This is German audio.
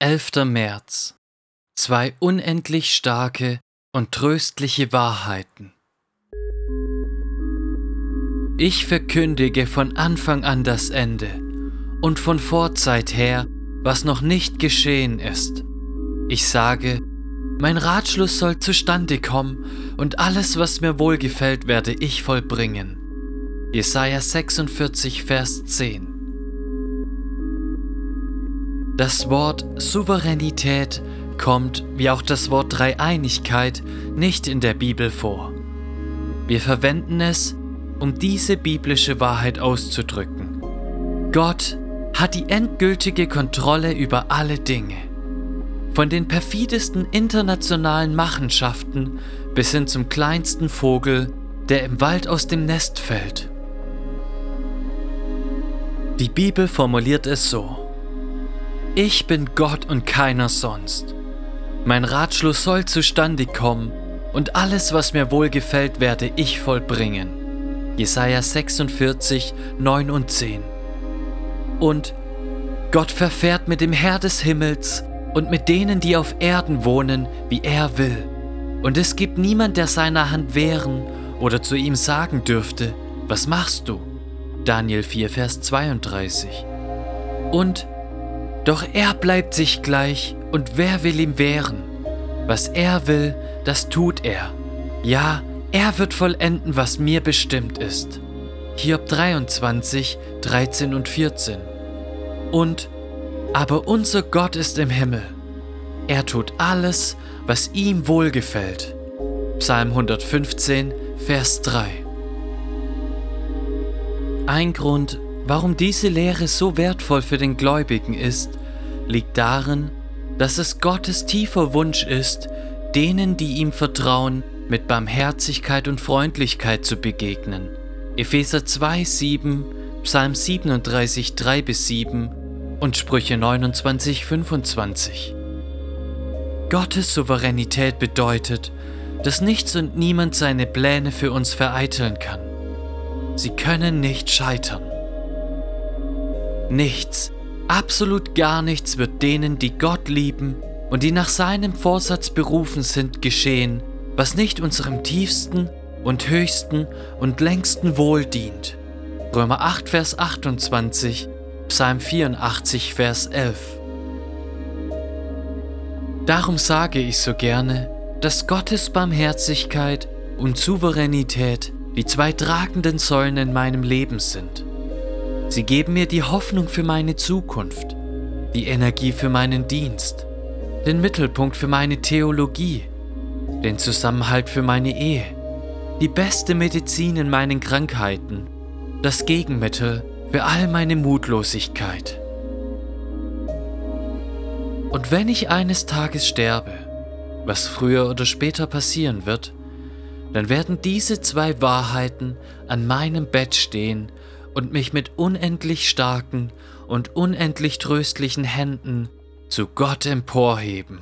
11. März. Zwei unendlich starke und tröstliche Wahrheiten. Ich verkündige von Anfang an das Ende und von Vorzeit her, was noch nicht geschehen ist. Ich sage, mein Ratschluss soll zustande kommen und alles, was mir wohlgefällt, werde ich vollbringen. Jesaja 46, Vers 10. Das Wort Souveränität kommt, wie auch das Wort Dreieinigkeit, nicht in der Bibel vor. Wir verwenden es, um diese biblische Wahrheit auszudrücken. Gott hat die endgültige Kontrolle über alle Dinge. Von den perfidesten internationalen Machenschaften bis hin zum kleinsten Vogel, der im Wald aus dem Nest fällt. Die Bibel formuliert es so. Ich bin Gott und keiner sonst. Mein Ratschluss soll zustande kommen und alles, was mir wohlgefällt, werde ich vollbringen. Jesaja 46, 9 und 10. Und Gott verfährt mit dem Herr des Himmels und mit denen, die auf Erden wohnen, wie er will. Und es gibt niemand, der seiner Hand wehren oder zu ihm sagen dürfte, was machst du? Daniel 4, Vers 32. Und doch er bleibt sich gleich und wer will ihm wehren? Was er will, das tut er. Ja, er wird vollenden, was mir bestimmt ist. Hiob 23, 13 und 14. Und, aber unser Gott ist im Himmel. Er tut alles, was ihm wohlgefällt. Psalm 115, Vers 3. Ein Grund, Warum diese Lehre so wertvoll für den Gläubigen ist, liegt darin, dass es Gottes tiefer Wunsch ist, denen, die ihm vertrauen, mit Barmherzigkeit und Freundlichkeit zu begegnen. Epheser 2, 7, Psalm 37, 3 bis 7 und Sprüche 29, 25. Gottes Souveränität bedeutet, dass nichts und niemand seine Pläne für uns vereiteln kann. Sie können nicht scheitern. Nichts, absolut gar nichts wird denen, die Gott lieben und die nach seinem Vorsatz berufen sind, geschehen, was nicht unserem tiefsten und höchsten und längsten Wohl dient. Römer 8, Vers 28, Psalm 84, Vers 11. Darum sage ich so gerne, dass Gottes Barmherzigkeit und Souveränität die zwei tragenden Säulen in meinem Leben sind. Sie geben mir die Hoffnung für meine Zukunft, die Energie für meinen Dienst, den Mittelpunkt für meine Theologie, den Zusammenhalt für meine Ehe, die beste Medizin in meinen Krankheiten, das Gegenmittel für all meine Mutlosigkeit. Und wenn ich eines Tages sterbe, was früher oder später passieren wird, dann werden diese zwei Wahrheiten an meinem Bett stehen und mich mit unendlich starken und unendlich tröstlichen Händen zu Gott emporheben.